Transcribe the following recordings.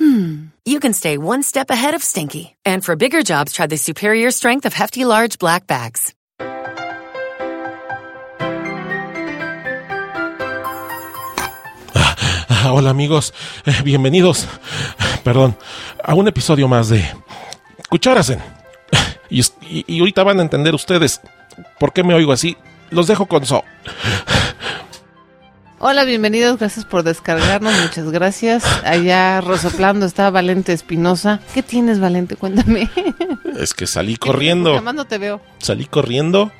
hmm, you can stay one step ahead of stinky. And for bigger jobs, try the superior strength of Hefty Large Black Bags. Ah, hola amigos, Eh, bienvenidos, perdón, a un episodio más de Cucharasen. Y, es- y- y ahorita van a entender ustedes por qué me oigo así. Los dejo con So. Hola, bienvenidos, gracias por descargarnos, muchas gracias. Allá rosoplando está Valente Espinosa. ¿Qué tienes, Valente? Cuéntame. Es que salí corriendo, no te veo. salí corriendo,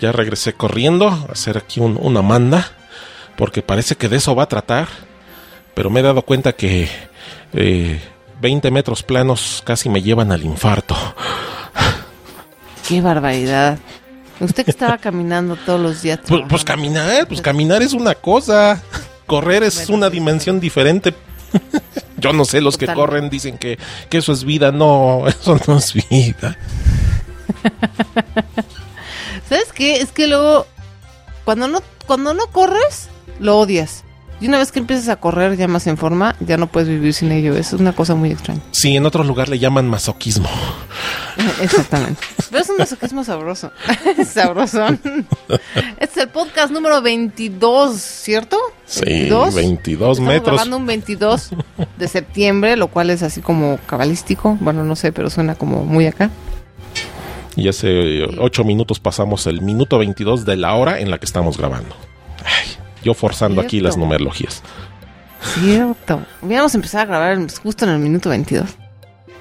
ya regresé corriendo a hacer aquí un- una manda, porque parece que de eso va a tratar, pero me he dado cuenta que eh, 20 metros planos casi me llevan al infarto. Qué barbaridad. Usted que estaba caminando todos los días. Pues, pues caminar, pues caminar es una cosa. Correr es Bueno, una dimensión diferente. Yo no sé, los que corren dicen que, que eso es vida. No, eso no es vida. ¿Sabes qué? Es que luego, cuando no, cuando no corres, lo odias. Y una vez que empiezas a correr ya más en forma, ya no puedes vivir sin ello. Es una cosa muy extraña. Sí, en otro lugar le llaman masoquismo. Exactamente. Pero es un masoquismo sabroso. Sabrosón. Este es el podcast número 22, ¿cierto? Sí, 22. 22 Estamos metros. grabando un 22 de septiembre, lo cual es así como cabalístico. Bueno, no sé, pero suena como muy acá. Y hace 8 minutos pasamos el minuto 22 de la hora en la que estamos grabando. Ay, yo forzando aquí las numerologías. Cierto. Hubiéramos empezado a grabar justo en el minuto 22.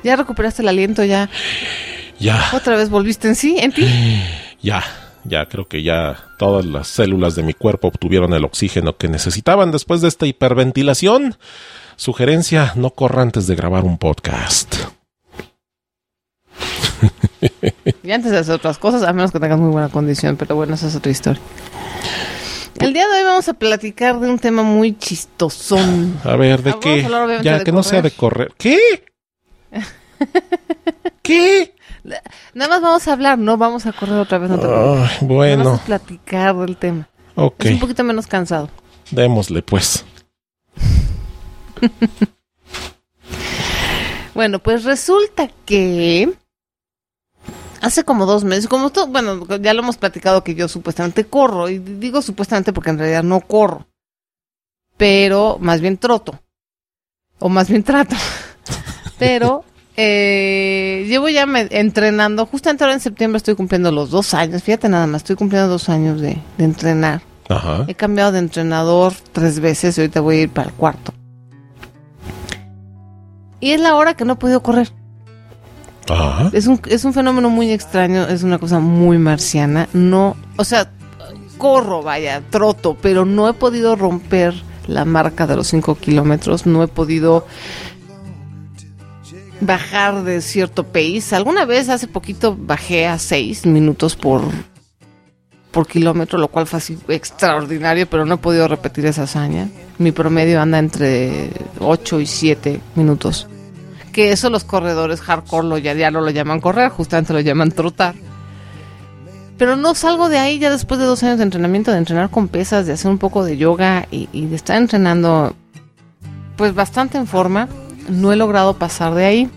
Ya recuperaste el aliento, ya. Ya, Otra vez volviste en sí, en ti. ya, ya creo que ya todas las células de mi cuerpo obtuvieron el oxígeno que necesitaban después de esta hiperventilación. Sugerencia, no corra antes de grabar un podcast. Y antes de hacer otras cosas, a menos que tengas muy buena condición, pero bueno, esa es otra historia. El día de hoy vamos a platicar de un tema muy chistosón. A ver, ¿de Ah, vamos qué? a hablar, obviamente, Ya, de que no sea de correr. ¿Qué? ¿Qué? Nada más vamos a hablar, no vamos a correr otra vez. No más bueno, a platicar del tema. ok, Es un poquito menos cansado. démosle pues. Bueno, pues resulta que hace como dos meses, como todo, bueno, ya lo hemos platicado que yo supuestamente corro, y digo supuestamente porque en realidad no corro, pero más bien troto, o más bien trato, pero eh, llevo ya me- entrenando, justamente ahora en septiembre estoy cumpliendo los dos años, fíjate nada más, estoy cumpliendo dos años de, de entrenar. Ajá. He cambiado de entrenador tres veces y ahorita voy a ir para el cuarto. Y es la hora que no he podido correr. Es un, es un fenómeno muy extraño, es una cosa muy marciana. No, o sea, corro, vaya, troto, pero no he podido romper la marca de los 5 kilómetros, no he podido bajar de cierto pace. Alguna vez hace poquito bajé a 6 minutos por, por kilómetro, lo cual fue así extraordinario, pero no he podido repetir esa hazaña. Mi promedio anda entre 8 y 7 minutos que eso los corredores hardcore lo, ya, ya no lo llaman correr, justamente lo llaman trotar. Pero no salgo de ahí ya después de dos años de entrenamiento, de entrenar con pesas, de hacer un poco de yoga y, de estar entrenando pues bastante en forma. No he logrado pasar de ahí.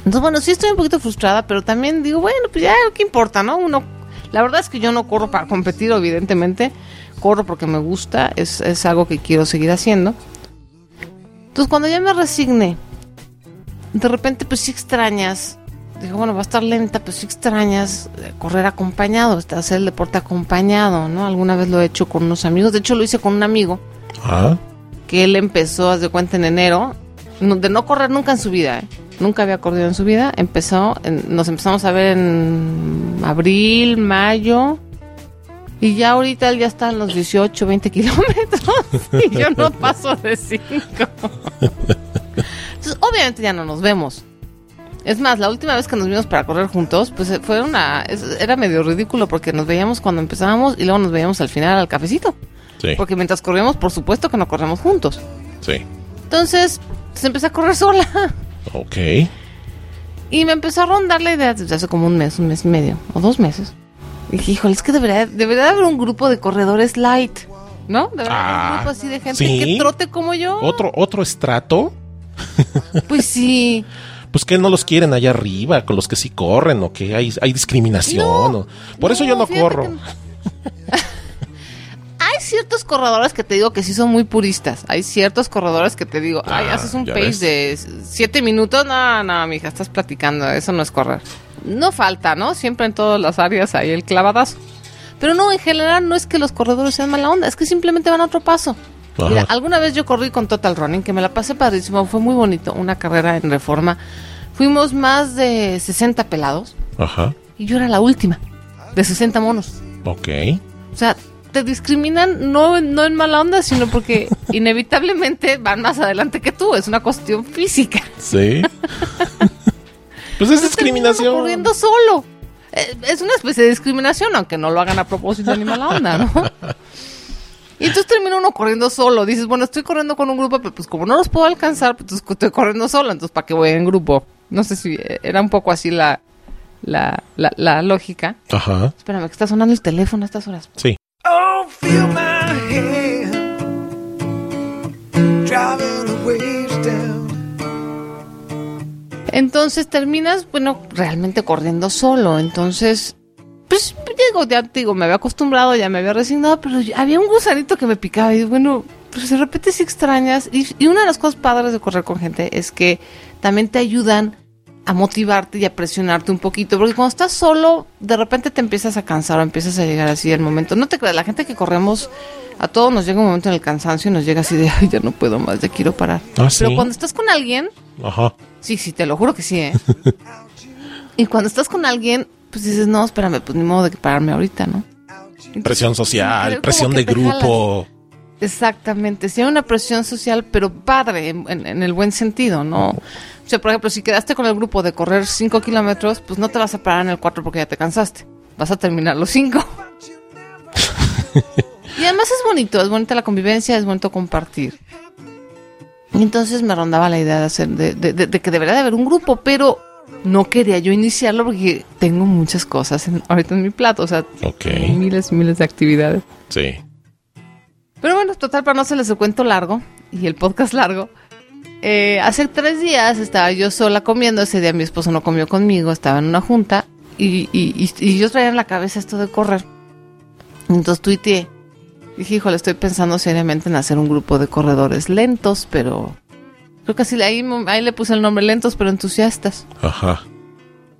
Entonces, bueno, sí estoy un poquito frustrada, pero también digo, bueno, pues ya, ¿qué importa, no? Uno, la verdad es que yo no corro para competir, evidentemente. Corro porque me gusta, es, es algo que quiero seguir haciendo. Entonces, cuando ya me resigné, de repente pues sí extrañas, digo, bueno, va a estar lenta, pues sí extrañas eh, correr acompañado, este, hacer el deporte acompañado, ¿no? Alguna vez lo he hecho con unos amigos, de hecho lo hice con un amigo, Ah, que él empezó, haz de cuenta, en enero, de no correr nunca en su vida, ¿eh? Nunca había corrido en su vida, empezó, en- nos empezamos a ver en abril, mayo, y ya ahorita él ya está en los 18, 20 kilómetros, y yo no paso de 5. Entonces, obviamente ya no nos vemos. Es más, la última vez que nos vimos para correr juntos, pues eh, fue una. Era medio ridículo porque nos veíamos cuando empezábamos y luego nos veíamos al final al cafecito. Sí, Porque mientras corríamos, por supuesto que no corremos juntos. sí. Entonces, pues empecé a correr sola. Ok. Y me empezó a rondar la idea desde hace como un mes, un mes y medio, o dos meses. Y dije, híjole, es que debería, debería haber un grupo de corredores light, ¿no? Debería haber Ah, un grupo así de gente sí. que trote como yo. Otro, otro estrato. Pues sí. Pues que no los quieren allá arriba, con los que sí corren, o que hay, hay discriminación. No, o- Por eso yo no corro. no. Hay ciertos corredores que te digo que sí son muy puristas. Hay ciertos corredores que te digo, ay, Ah, haces un pace ves. de siete minutos. No, no, mija, estás platicando. Eso no es correr. No falta, ¿no? Siempre en todas las áreas hay el clavadazo. Pero no, en general no es que los corredores sean mala onda, es que simplemente van a otro paso. Mira, alguna vez yo corrí con Total Running, que me la pasé padrísimo, fue muy bonito, una carrera en reforma. Fuimos más de 60 pelados Ajá. y yo era la última, de 60 monos. Ok. O sea, te discriminan no, no en mala onda, sino porque inevitablemente van más adelante que tú. Es una cuestión física. Sí. pues es uno discriminación. corriendo solo. Eh, Es una especie de discriminación, aunque no lo hagan a propósito ni mala onda, ¿no? Y entonces termina uno corriendo solo. Dices, bueno, estoy corriendo con un grupo, pero pues como no los puedo alcanzar, pues entonces estoy corriendo solo. Entonces, ¿para qué voy en grupo? No sé si eh, era un poco así la, la, la, la lógica. Ajá. Espérame, que está sonando el teléfono a estas horas. Sí. Oh, feel my hand driving the waves down. Entonces terminas, bueno, realmente corriendo solo. Entonces, pues digo, ya te digo, me había acostumbrado, ya me había resignado, pero había un gusanito que me picaba y bueno, pues de repente si extrañas. Y, y una de las cosas padres de correr con gente es que también te ayudan a motivarte y a presionarte un poquito, porque cuando estás solo, de repente te empiezas a cansar o empiezas a llegar así el momento. No te creas, la gente que corremos, a todos nos llega un momento en el cansancio y nos llega así de, ay, ya no puedo más, ya quiero parar. Ah, ¿sí? Pero cuando estás con alguien, Ajá. Sí, sí, te lo juro que sí, ¿eh? y cuando estás con alguien, pues dices, no, espérame, pues ni modo de que pararme ahorita, ¿no? Entonces, Presión social, presión de grupo. Exactamente, sí hay una presión social, pero padre, en, en- en el buen sentido, ¿no? O sea, por ejemplo, si quedaste con el grupo de correr 5 kilómetros, pues no te vas a parar en el 4 porque ya te cansaste. Vas a terminar los 5. y además es bonito, es bonita la convivencia, es bonito compartir. Y entonces me rondaba la idea de hacer, de, de- de- de que debería de haber un grupo, pero no quería yo iniciarlo porque tengo muchas cosas en- ahorita en mi plato, o sea, Ok. miles y miles de actividades. Sí. Pero bueno, total, para no hacerles el cuento largo y el podcast largo, eh, hace tres días estaba yo sola comiendo, ese día mi esposo no comió conmigo, estaba en una junta y, y, y- y yo traía en la cabeza esto de correr. Entonces tuiteé, dije, híjole, estoy pensando seriamente en hacer un grupo de corredores lentos, pero... Creo que así ahí, ahí le puse el nombre lentos, pero entusiastas. Ajá.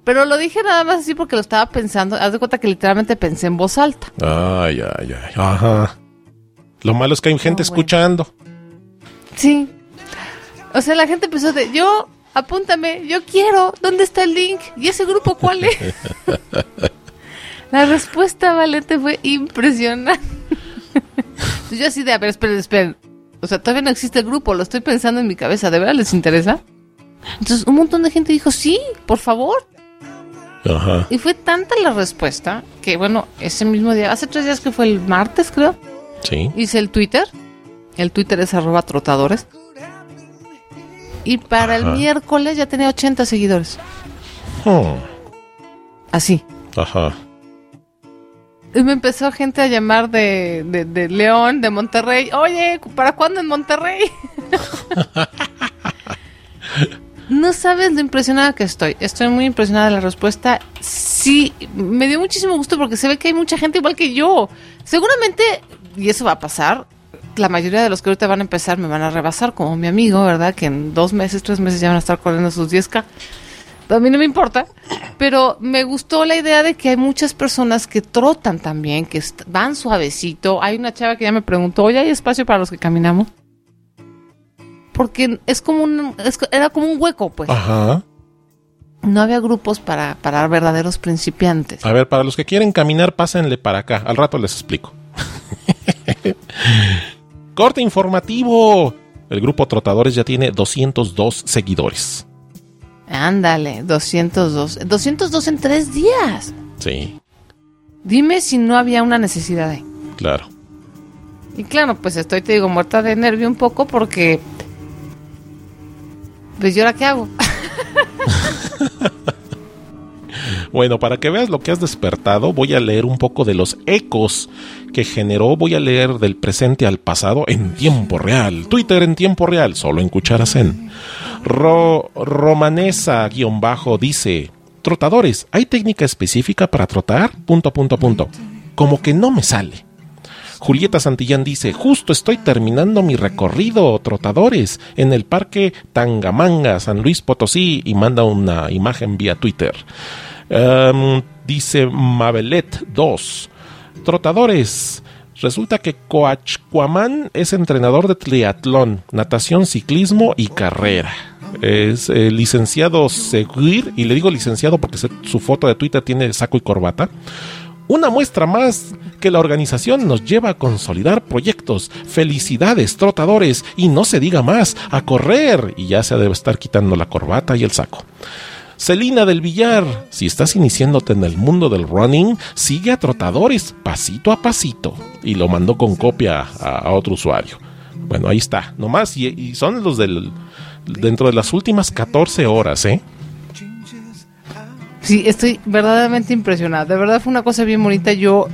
Pero lo dije nada más así porque lo estaba pensando. Haz de cuenta que literalmente pensé en voz alta. Ay, ay, ay. Ajá. Lo malo es que hay gente bueno. escuchando. Sí. O sea, la gente empezó de, yo, apúntame, yo quiero, ¿dónde está el link? ¿Y ese grupo cuál es? la respuesta, Valente, fue impresionante. Yo así de, a ver, esperen, esperen. O sea, todavía no existe el grupo, lo estoy pensando en mi cabeza, ¿de verdad les interesa? Entonces un montón de gente dijo, sí, por favor. Ajá. Y fue tanta la respuesta que, bueno, ese mismo día, hace tres días que fue el martes, creo, Sí. hice el Twitter. El Twitter es arroba trotadores. Y para el miércoles ya tenía 80 seguidores. Hmm. Así. Ajá. Y me empezó gente a llamar de, de, de León, de Monterrey. Oye, ¿para cuándo en Monterrey? no sabes lo impresionada que estoy. Estoy muy impresionada de la respuesta. Sí, me dio muchísimo gusto porque se ve que hay mucha gente igual que yo. Seguramente, y eso va a pasar, la mayoría de los que ahorita van a empezar me van a rebasar, como mi amigo, ¿verdad? Que en dos meses, tres meses ya van a estar corriendo sus 10K. A mí no me importa, pero me gustó la idea de que hay muchas personas que trotan también, que van suavecito. Hay una chava que ya me preguntó, oye, ¿hay espacio para los que caminamos? Porque es como un, es- era como un hueco, pues. Ajá. No había grupos para, para verdaderos principiantes. A ver, para los que quieren caminar, pásenle para acá. Al rato les explico. Corte informativo. El grupo Trotadores ya tiene 202 seguidores. Ándale, 202. 202 en tres días. Sí, Dime si no había una necesidad ahí. claro. Y claro, pues estoy, te digo, muerta de nervio un poco porque... Pues yo ahora qué hago. Bueno, para que veas lo que has despertado, voy a leer un poco de los ecos que generó. Voy a leer del presente al pasado en tiempo real. Twitter en tiempo real, solo en Cucharazen. Ro Romanesa-bajo dice: Trotadores, ¿hay técnica específica para trotar? Punto, punto, punto. Como que no me sale. Julieta Santillán dice, justo estoy terminando mi recorrido, trotadores, en el parque Tangamanga, San Luis Potosí, y manda una imagen vía Twitter. Em, dice Mabelet 2, trotadores. Resulta que Coachcuamán es entrenador de triatlón, natación, ciclismo y carrera. Es eh, licenciado Seguir, y le digo licenciado porque su foto de Twitter tiene saco y corbata. Una muestra más que la organización nos lleva a consolidar proyectos. Felicidades, trotadores, y no se diga más, a correr. Y ya se debe estar quitando la corbata y el saco. Celina del Villar, si estás iniciándote en el mundo del running, sigue a trotadores pasito a pasito. Y lo mandó con copia a, otro usuario. Bueno, ahí está, nomás. Y, y son los del. Dentro de las últimas 14 horas, ¿eh? Sí, estoy verdaderamente impresionada. De verdad fue una cosa bien bonita. Yo,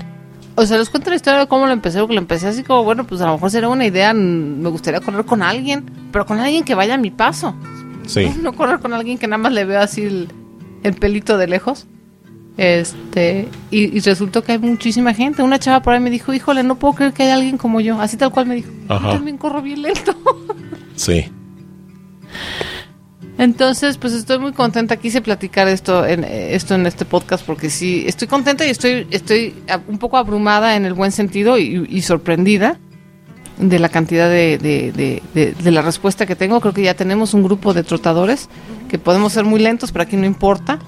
o sea, les cuento la historia de cómo lo empecé, porque lo empecé así como, bueno, pues a lo mejor será una idea, me gustaría correr con alguien, pero con alguien que vaya a mi paso. Sí. No correr con alguien que nada más le veo así el, el pelito de lejos. Este, y, y resultó que hay muchísima gente. Una chava por ahí me dijo, híjole, no puedo creer que haya alguien como yo. Así tal cual me dijo. Yo también corro bien lento. Sí. Entonces, pues estoy muy contenta. Quise platicar esto en, esto en este podcast porque sí, estoy contenta y estoy, estoy un poco abrumada en el buen sentido y, y sorprendida de la cantidad de, de, de- de- la respuesta que tengo. Creo que ya tenemos un grupo de trotadores que podemos ser muy lentos, pero aquí no importa.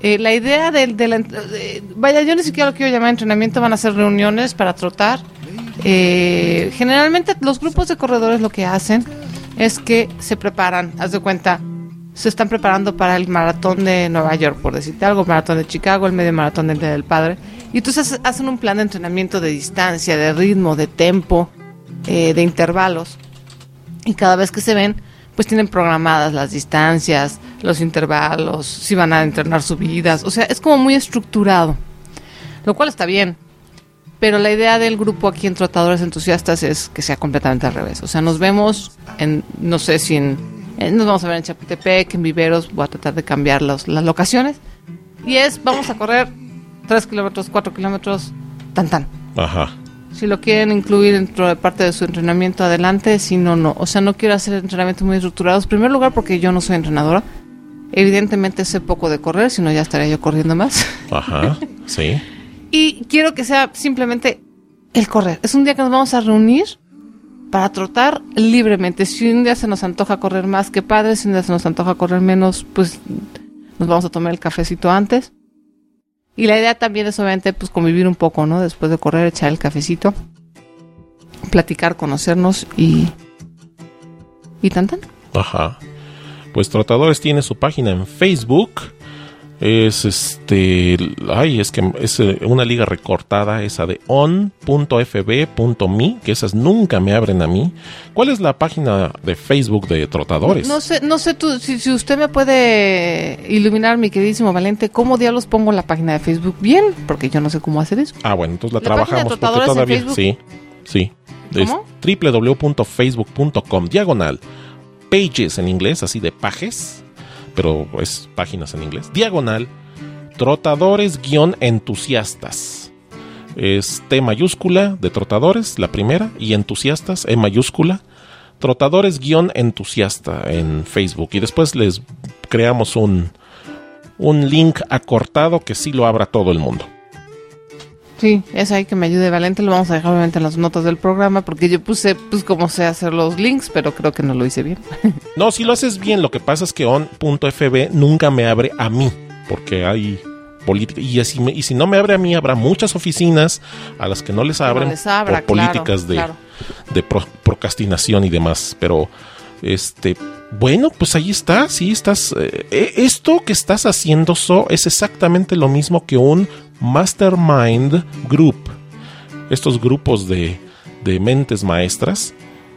Eh, la idea del de de- vaya, yo ni siquiera lo quiero llamar entrenamiento, van a ser reuniones para trotar. Eh, generalmente los grupos de corredores lo que hacen es que se preparan, haz de cuenta, se están preparando para el maratón de Nueva York, por decirte algo, el maratón de Chicago, el medio maratón del Día del Padre. Y entonces hacen un plan de entrenamiento de distancia, de ritmo, de tempo, eh, de intervalos. Y cada vez que se ven, pues tienen programadas las distancias, los intervalos, si van a entrenar subidas. O sea, es como muy estructurado, lo cual está bien. Pero la idea del grupo aquí en Trotadores Entusiastas es que sea completamente al revés. O sea, nos vemos en, no sé si en, en- nos vamos a ver en Chapultepec, en Viveros, voy a tratar de cambiar los- las locaciones. Y es, vamos a correr 3 kilómetros, 4 kilómetros, tan tan. Ajá. Si lo quieren incluir dentro de parte de su entrenamiento, adelante. Si no, no. O sea, no quiero hacer entrenamientos muy estructurados. En primer lugar, porque yo no soy entrenadora. Evidentemente sé poco de correr, si no ya estaría yo corriendo más. Ajá. Sí. Y quiero que sea simplemente el correr. Es un día que nos vamos a reunir para trotar libremente. Si un día se nos antoja correr más, que padre. Si un día se nos antoja correr menos, pues nos vamos a tomar el cafecito antes. Y la idea también es obviamente pues convivir un poco, ¿no? Después de correr, echar el cafecito, platicar, conocernos y... Y tan tan. Ajá. Pues Trotadores tiene su página en Facebook. Es este. Ay, es que es eh, una liga recortada, esa de on.fb.me, que esas nunca me abren a mí. ¿Cuál es la página de Facebook de Trotadores? No sé, no sé tú, si, si usted me puede iluminar, mi queridísimo Valente, ¿cómo diablos pongo la página de Facebook bien? Porque yo no sé cómo hacer eso. Ah, bueno, entonces la, ¿La página de trabajamos porque todavía. Sí, sí. Www.facebook.com, diagonal. Pages en inglés, así de pages, pero es páginas en inglés. Diagonal. Trotadores-entusiastas. Es T mayúscula de trotadores, la primera, y entusiastas, E mayúscula. Trotadores-entusiasta en Facebook. Y después les creamos un, un link acortado que sí lo abra todo el mundo. Sí, es ahí que me ayude Valente, lo vamos a dejar obviamente en las notas del programa, porque yo puse, pues, cómo sé hacer los links, pero creo que no lo hice bien. No, si lo haces bien, lo que pasa es que on.fb nunca me abre a mí, porque hay política. Y, así me- y si no me abre a mí, habrá muchas oficinas a las que no les abren les abra, por políticas de, claro. de pro- procrastinación y demás. Pero Este, bueno, pues ahí está, sí, estás. eh, eh, esto que estás haciendo, So, es exactamente lo mismo que un Mastermind Group. Estos grupos de, de mentes maestras,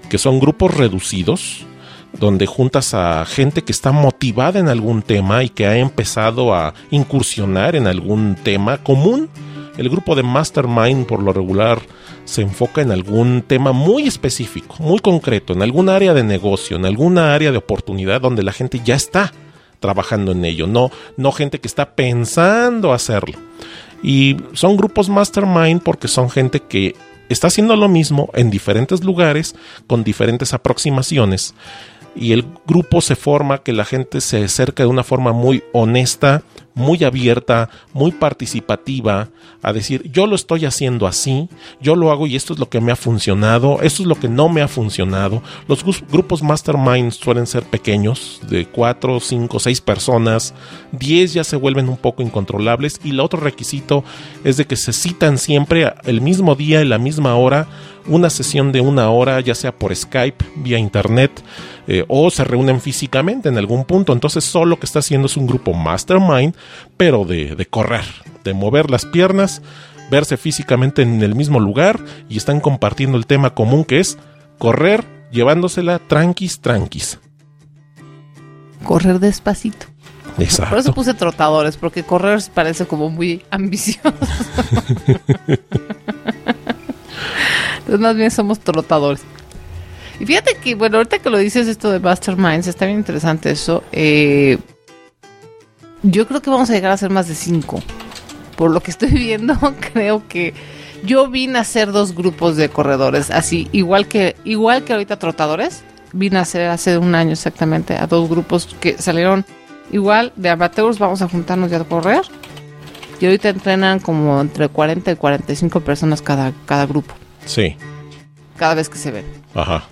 que son grupos reducidos, donde juntas a gente que está motivada en algún tema y que ha empezado a incursionar en algún tema común. El grupo de Mastermind por lo regular se enfoca en algún tema muy específico, muy concreto, en algún área de negocio, en alguna área de oportunidad donde la gente ya está trabajando en ello, no, no gente que está pensando hacerlo. Y son grupos mastermind porque son gente que está haciendo lo mismo en diferentes lugares, con diferentes aproximaciones. Y el grupo se forma que la gente se acerca de una forma muy honesta, muy abierta, muy participativa, a decir, yo lo estoy haciendo así, yo lo hago y esto es lo que me ha funcionado, esto es lo que no me ha funcionado. Los grupos mastermind suelen ser pequeños, de 4, 5, 6 personas, 10 ya se vuelven un poco incontrolables y el otro requisito es de que se citan siempre el mismo día y la misma hora, una sesión de una hora, ya sea por Skype, vía internet, eh, o se reúnen físicamente en algún punto. Entonces, solo lo que está haciendo es un grupo mastermind, pero de, de correr, de mover las piernas, verse físicamente en el mismo lugar y están compartiendo el tema común que es correr, llevándosela tranquis, tranquis. Correr despacito. Exacto. Por eso puse trotadores, porque correr parece como muy ambicioso. Entonces, más bien somos trotadores. Y fíjate que, bueno, ahorita que lo dices esto de Masterminds, está bien interesante eso. Eh, yo creo que vamos a llegar a ser más de cinco. Por lo que estoy viendo, creo que yo vine a hacer dos grupos de corredores, así, igual que, igual que ahorita trotadores. Vine a hacer hace un año exactamente a dos grupos que salieron igual de amateurs, vamos a juntarnos ya a correr. Y ahorita entrenan como entre 40 y 45 personas cada, cada grupo, Sí, cada vez que se ven. ajá.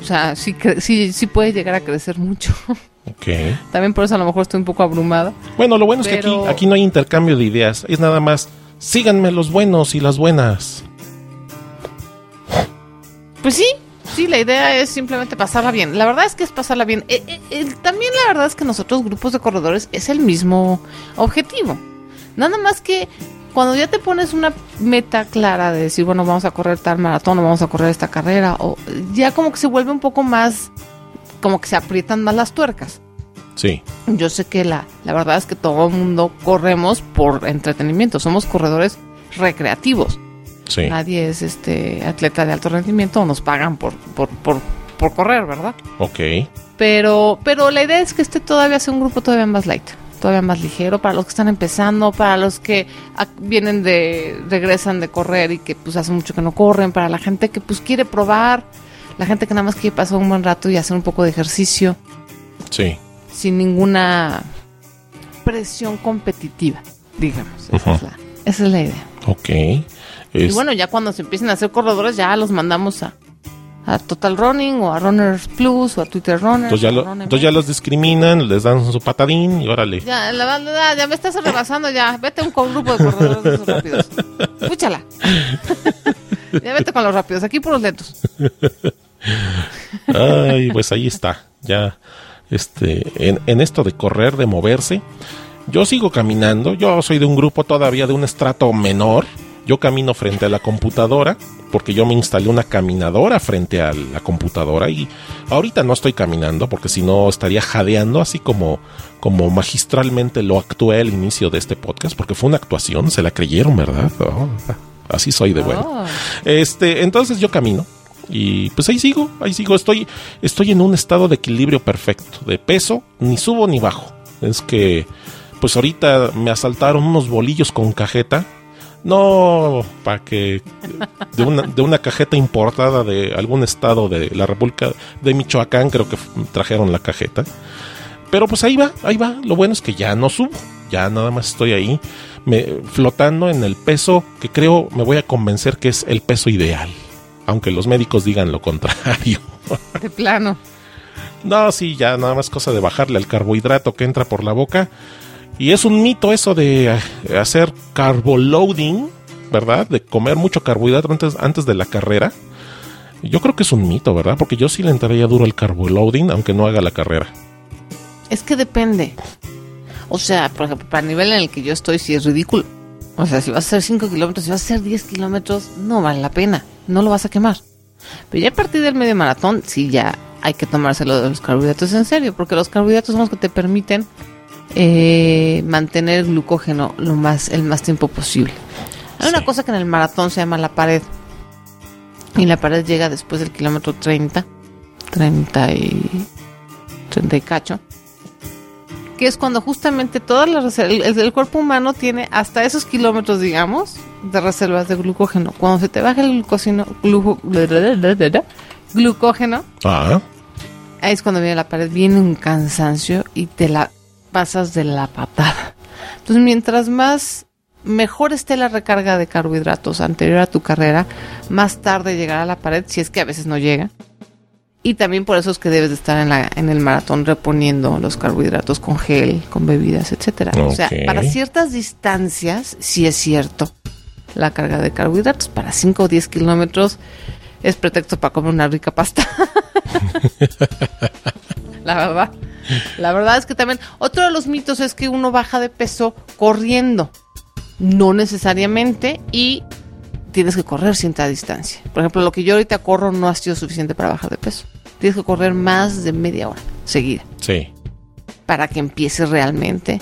O sea, sí, sí, sí puede llegar a crecer mucho. Ok. También por eso a lo mejor estoy un poco abrumada. Bueno, lo bueno es que aquí, aquí no hay intercambio de ideas. Es nada más, síganme los buenos y las buenas. Pues sí, sí, la idea es simplemente pasarla bien. La verdad es que es pasarla bien. Eh, eh, eh, también la verdad es que nosotros, grupos de corredores, es el mismo objetivo. Nada más que cuando ya te pones una meta clara de decir, bueno, vamos a correr tal maratón o vamos a correr esta carrera, o ya como que se vuelve un poco más, como que se aprietan más las tuercas. Sí, Yo sé que la, la verdad es que todo el mundo corremos por entretenimiento, somos corredores recreativos. sí. Nadie es este atleta de alto rendimiento o nos pagan por, por, por, por correr, ¿verdad? Ok. Pero, pero la idea es que este todavía sea un grupo todavía más light, todavía más ligero para los que están empezando, para los que vienen de, regresan de correr y que pues hace mucho que no corren, para la gente que pues quiere probar, la gente que nada más quiere pasar un buen rato y hacer un poco de ejercicio Sí. sin ninguna presión competitiva, digamos. Esa, es, la, esa es la idea. Ok. Y bueno, ya cuando se empiecen a hacer corredores, ya los mandamos a, a Total Running o a Runners Plus o a Twitter Runners. entonces, ya lo- entonces los discriminan, les dan su patadín y órale. Ya, la ya me estás rebasando ya. Vete a un grupo de corredores de esos rápidos. Escúchala. ya vete con los rápidos. Aquí por los lentos. Ay, pues ahí está. Ya, este, en, en esto de correr, de moverse, yo sigo caminando. Yo soy de un grupo todavía de un estrato menor. Yo camino frente a la computadora porque yo me instalé una caminadora frente a la computadora y ahorita no estoy caminando porque si no estaría jadeando así como, como magistralmente lo actué al inicio de este podcast porque fue una actuación, se la creyeron, ¿verdad? Oh, así soy de bueno. Oh. Este, entonces yo camino y pues ahí sigo, ahí sigo, estoy estoy en un estado de equilibrio perfecto, de peso, ni subo ni bajo. Es que pues ahorita me asaltaron unos bolillos con cajeta. No, para que de una, de una cajeta importada de algún estado de la República de Michoacán, creo que trajeron la cajeta. Pero pues ahí va, ahí va. Lo bueno es que ya no subo, ya nada más estoy ahí me, flotando en el peso que creo me voy a convencer que es el peso ideal. Aunque los médicos digan lo contrario. De plano. No, sí, ya nada más cosa de bajarle al carbohidrato que entra por la boca. Y es un mito eso de eh, hacer carboloading, ¿verdad? De comer mucho carbohidrato antes, antes de la carrera. Yo creo que es un mito, ¿verdad? Porque yo sí le entraría duro el carboloading, aunque no haga la carrera. Es que depende. O sea, por ejemplo, para el nivel en el que yo estoy, sí es ridículo. O sea, si vas a hacer 5 kilómetros, si vas a hacer 10 kilómetros, no vale la pena. No lo vas a quemar. Pero ya a partir del medio maratón, sí ya hay que tomárselo de los carbohidratos en serio, porque los carbohidratos son los que te permiten eh, mantener el glucógeno lo más, el más tiempo posible. Hay una cosa que en el maratón se llama la pared. Y la pared llega después del kilómetro 30, 30 y 30 y cacho. Que es cuando justamente todas las el, el cuerpo humano tiene hasta esos kilómetros, digamos, de reservas de glucógeno. Cuando se te baja el glucógeno, glucógeno, Ah, ahí es cuando viene la pared, viene un cansancio y te la pasas de la patada. Entonces, mientras más mejor esté la recarga de carbohidratos anterior a tu carrera, más tarde llegará a la pared, si es que a veces no llega. Y también por eso es que debes de estar en, la, en el maratón reponiendo los carbohidratos con gel, con bebidas, etcétera. O sea, para ciertas distancias, sí es cierto. La carga de carbohidratos para 5 o 10 kilómetros es pretexto para comer una rica pasta. la verdad. La verdad es que también otro de los mitos es que uno baja de peso corriendo. No necesariamente y tienes que correr cierta distancia. Por ejemplo, lo que yo ahorita corro no ha sido suficiente para bajar de peso. Tienes que correr más de media hora seguida sí. para que empiece realmente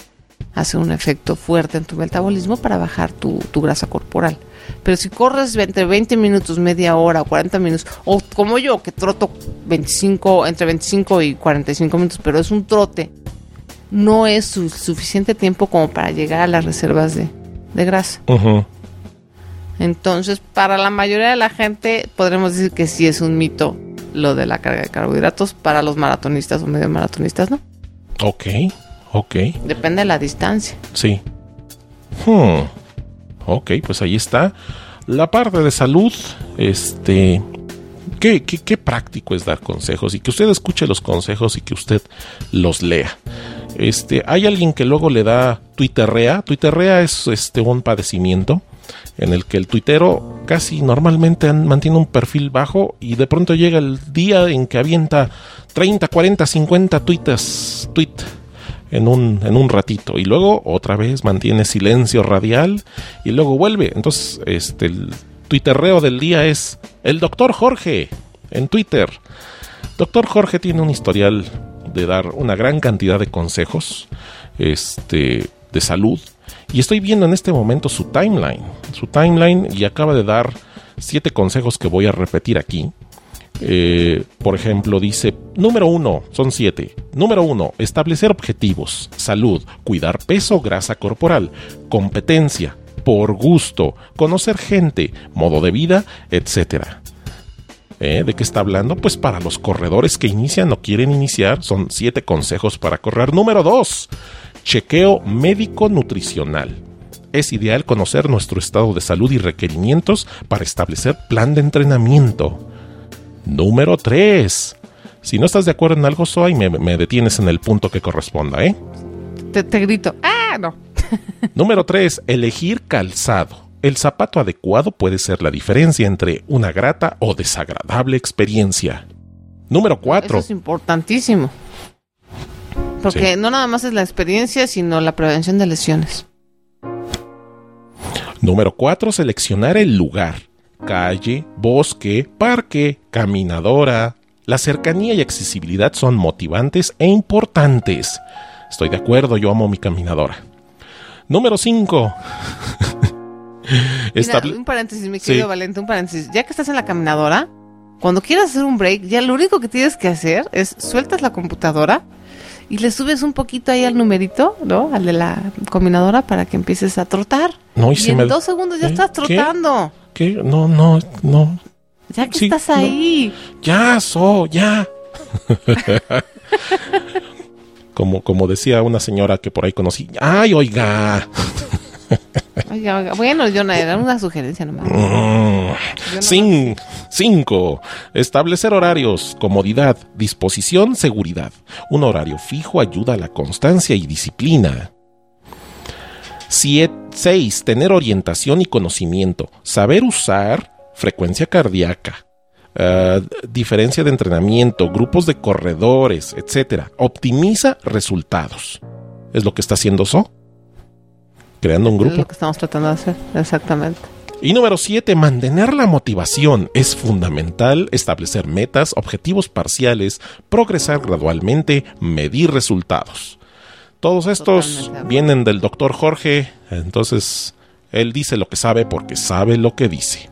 a hacer un efecto fuerte en tu metabolismo para bajar tu, tu grasa corporal. Pero si corres entre 20 minutos, media hora o 40 minutos, o como yo que troto 25, entre 25 y 45 minutos, pero es un trote, no es su- suficiente tiempo como para llegar a las reservas de, de grasa. Entonces, para la mayoría de la gente, podremos decir que sí es un mito lo de la carga de carbohidratos. Para los maratonistas o medio maratonistas, no. Ok, ok, Depende de la distancia. sí. Hmm. Ok, pues ahí está. La parte de salud, este... Qué, qué, qué práctico es dar consejos y que usted escuche los consejos y que usted los lea. Este, hay alguien que luego le da twitterrea. Twitterrea es este un padecimiento en el que el tuitero casi normalmente an- mantiene un perfil bajo y de pronto llega el día en que avienta 30, 40, 50 tweets, tweet en un, en un ratito y luego otra vez mantiene silencio radial y luego vuelve. Entonces, este, el tuiterreo del día es el doctor Jorge en Twitter. Doctor Jorge tiene un historial de dar una gran cantidad de consejos este, de salud. Y estoy viendo en este momento su timeline. Su timeline y acaba de dar siete consejos que voy a repetir aquí. Eh, por ejemplo, dice, número uno, son siete. Número uno, establecer objetivos, salud, cuidar peso, grasa corporal, competencia, por gusto, conocer gente, modo de vida, etcétera. ¿Eh? ¿De qué está hablando? Pues para los corredores que inician o quieren iniciar, son siete consejos para correr. Número dos, chequeo médico nutricional. Es ideal conocer nuestro estado de salud y requerimientos para establecer plan de entrenamiento. Número 3. Si no estás de acuerdo en algo, soy, me, me detienes en el punto que corresponda, ¿eh? Te, te grito, ¡ah, no! Número 3. Elegir calzado. El zapato adecuado puede ser la diferencia entre una grata o desagradable experiencia. Número Eso 4. es importantísimo. Porque Sí. no nada más es la experiencia, sino la prevención de lesiones. Número 4. Seleccionar el lugar. Calle, bosque, parque, caminadora. La cercanía y accesibilidad son motivantes e importantes. Estoy de acuerdo, yo amo mi caminadora. Número 5. Mira, un paréntesis, mi querido Sí. Valente, un paréntesis. Ya que estás en la caminadora, cuando quieras hacer un break, ya lo único que tienes que hacer es sueltas la computadora y le subes un poquito ahí al numerito, ¿no? Al de la caminadora para que empieces a trotar. No, y en me- dos segundos ya ¿Eh? estás trotando. ¿Qué? No, no, no. Ya que Sí, estás no. ahí. Ya, so, ya. como, como decía una señora que por ahí conocí. Ay, oiga. Oiga, oiga. Bueno, Jonah, era una sugerencia nomás. Mm. Yo Cin- cinco. Establecer horarios, comodidad, disposición, seguridad. Un horario fijo ayuda a la constancia y disciplina. 6. Tener orientación y conocimiento. Saber usar frecuencia cardíaca. eh, diferencia de entrenamiento, grupos de corredores, etcétera. Optimiza resultados. Es lo que está haciendo So. Creando un Es grupo. lo que estamos tratando de hacer, exactamente. Y número 7, mantener la motivación. Es fundamental establecer metas, objetivos parciales, progresar gradualmente, medir resultados. Todos estos Totalmente vienen del doctor Jorge, entonces él dice lo que sabe porque sabe lo que dice.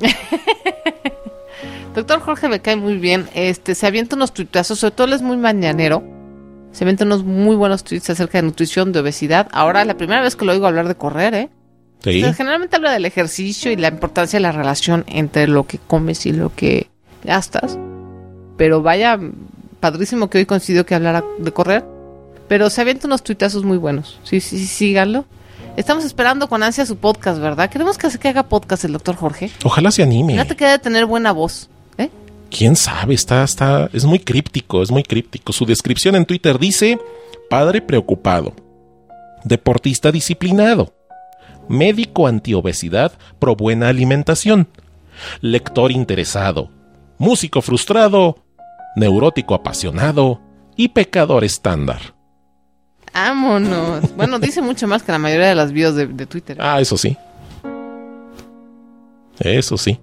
Doctor Jorge me cae muy bien. Este, se avienta unos tuitazos, sobre todo él es muy mañanero. Se avienta unos muy buenos tweets acerca de nutrición, de obesidad. Ahora, la primera vez que lo oigo hablar de correr, ¿eh? ¿Sí? Generalmente habla del ejercicio y la importancia de la relación entre lo que comes y lo que gastas. Pero vaya, padrísimo que hoy coincidió que hablara de correr. Pero se avienta unos tuitazos muy buenos. Sí, sí, sí, síganlo. Estamos esperando con ansia su podcast, ¿verdad? Queremos que, que haga podcast el doctor Jorge. Ojalá se anime. Fíjate que debe tener buena voz. ¿eh? ¿Quién sabe? Está, está, es muy críptico, es muy críptico. Su descripción en Twitter dice, padre preocupado, deportista disciplinado, médico antiobesidad pro buena alimentación, lector interesado, músico frustrado, neurótico apasionado y pecador estándar. Vámonos. Bueno, dice mucho más que la mayoría de las bios de, Twitter. Ah, eso sí. Eso sí.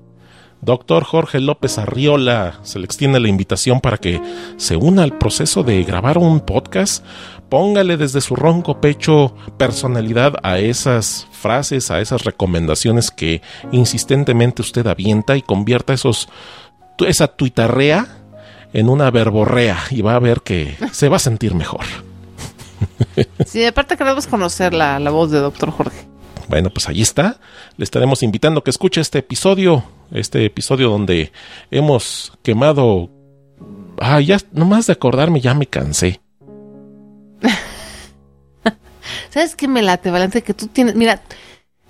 Doctor Jorge López Arriola, se le extiende la invitación para que se una al proceso de grabar un podcast. Póngale desde su ronco pecho personalidad a esas frases, a esas recomendaciones que insistentemente usted avienta y convierta esos, esa tuitarrea en una verborrea y va a ver que se va a sentir mejor. Sí, aparte queremos conocer la, la voz de doctor Jorge. Bueno, pues ahí está. Le estaremos invitando a que escuche este episodio. Este episodio donde hemos quemado. Ah, ya, nomás de acordarme, ya me cansé. ¿Sabes qué me late, Valente? Que tú tienes, mira,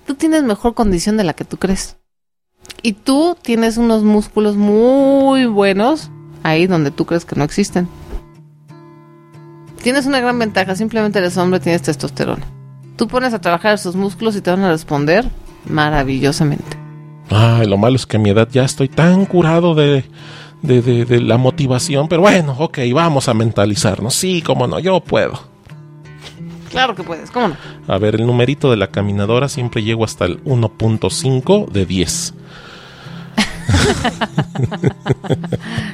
tú tienes mejor condición de la que tú crees. Y tú tienes unos músculos muy buenos ahí donde tú crees que no existen. Tienes una gran ventaja, simplemente eres hombre, tienes testosterona. Tú pones a trabajar esos músculos y te van a responder maravillosamente. Ay, lo malo es que a mi edad ya estoy tan curado de, de, de- de la motivación. Pero bueno, ok, vamos a mentalizarnos. Sí, cómo no, yo puedo. Claro que puedes, ¿cómo no? A ver, el numerito de la caminadora siempre llego hasta el 1.5 de 10.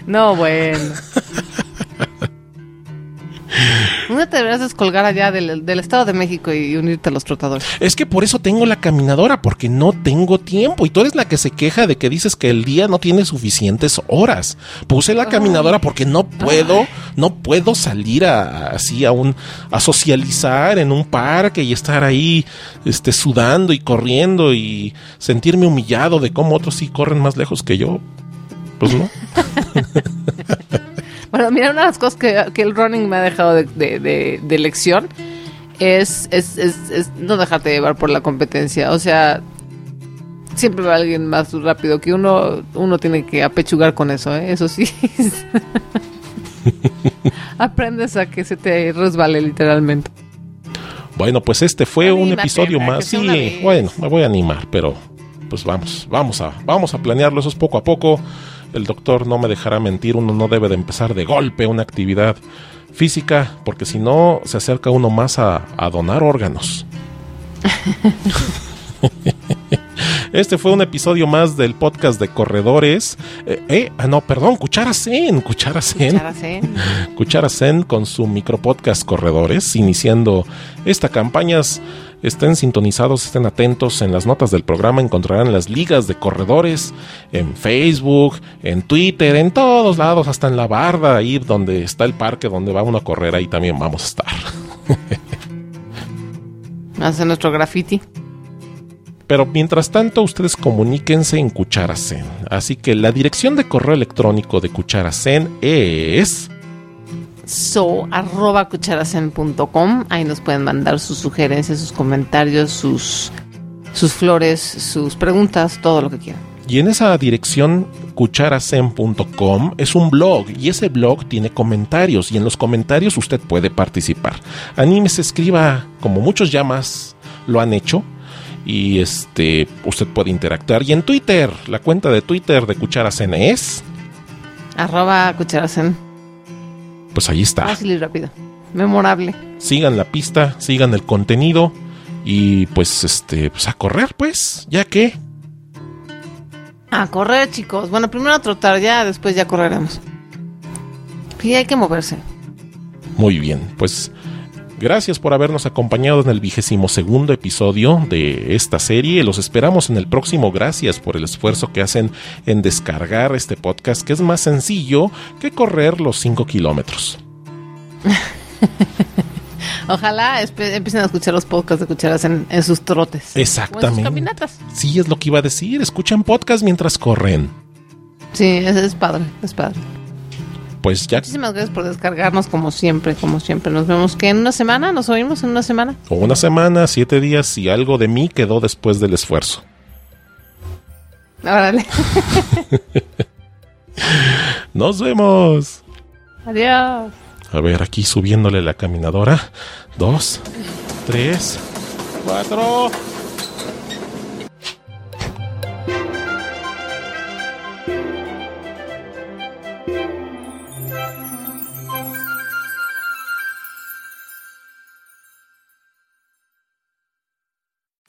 No, bueno. Día te deberías descolgar allá del, del Estado de México y unirte a los trotadores. Es que por eso tengo la caminadora, porque no tengo tiempo. Y tú eres la que se queja de que dices que el día no tiene suficientes horas. Puse la caminadora porque no puedo, no puedo salir a, así a un, a socializar en un parque y estar ahí, este, sudando y corriendo y sentirme humillado de cómo otros sí corren más lejos que yo. Pues no. Bueno, mira, una de las cosas que, que el running me ha dejado de, de, de- de lección es, es, es, es no dejarte llevar por la competencia. O sea, siempre va alguien más rápido que uno. Uno tiene que apechugar con eso, ¿eh? Eso sí. Aprendes a que se te resbale literalmente. Bueno, pues este fue un episodio más. Sí, bueno, me voy a animar, pero pues vamos, vamos a, vamos a planearlo. Eso es poco a poco. El doctor no me dejará mentir. Uno no debe de empezar de golpe una actividad física, porque si no se acerca uno más a, a donar órganos. Este fue un episodio más del podcast de corredores. Eh, eh, ah, no, perdón, Cuchara Zen, Cuchara Zen. Cuchara Zen. Cuchara Zen con su micropodcast Corredores, iniciando esta campaña. Estén sintonizados, estén atentos. En las notas del programa encontrarán las ligas de corredores en Facebook, en Twitter, en todos lados, hasta en la barda, ahí donde está el parque donde va uno a correr, ahí también vamos a estar. Hace nuestro graffiti. Pero mientras tanto, ustedes comuníquense en Cuchara Zen. Así que la dirección de correo electrónico de Cuchara Zen es. So arroba. Ahí nos pueden mandar sus sugerencias, sus comentarios, sus, sus flores, sus preguntas, todo lo que quieran. Y en esa dirección cucharacen.com es un blog y ese blog tiene comentarios y en los comentarios usted puede participar. Anímese, escriba como muchos ya más lo han hecho y este usted puede interactuar. Y en Twitter, la cuenta de Twitter de Cucharas N es, Arroba cucharacen. Pues ahí está. Fácil y rápido. Memorable. Sigan la pista, sigan el contenido y pues este, pues a correr pues, ya que A correr, chicos. Bueno, primero a trotar ya, después ya correremos. Sí, hay que moverse. Muy bien, pues gracias por habernos acompañado en el vigésimo segundo episodio de esta serie. Los esperamos en el próximo. Gracias por el esfuerzo que hacen en descargar este podcast, que es más sencillo que correr los 5 kilómetros. Ojalá empiecen a escuchar los podcasts de cucharas en, en sus trotes. O en sus Exactamente. caminatas. Sí, es lo que iba a decir. Escuchan podcast mientras corren. Sí, es, es padre, es padre. Pues ya Muchísimas gracias por descargarnos como siempre, como siempre. Nos vemos que en una semana, nos oímos en una semana. una semana, siete días y algo de mí quedó después del esfuerzo. Órale. Nos vemos. Adiós. A ver, aquí subiéndole la caminadora. Dos, tres, cuatro.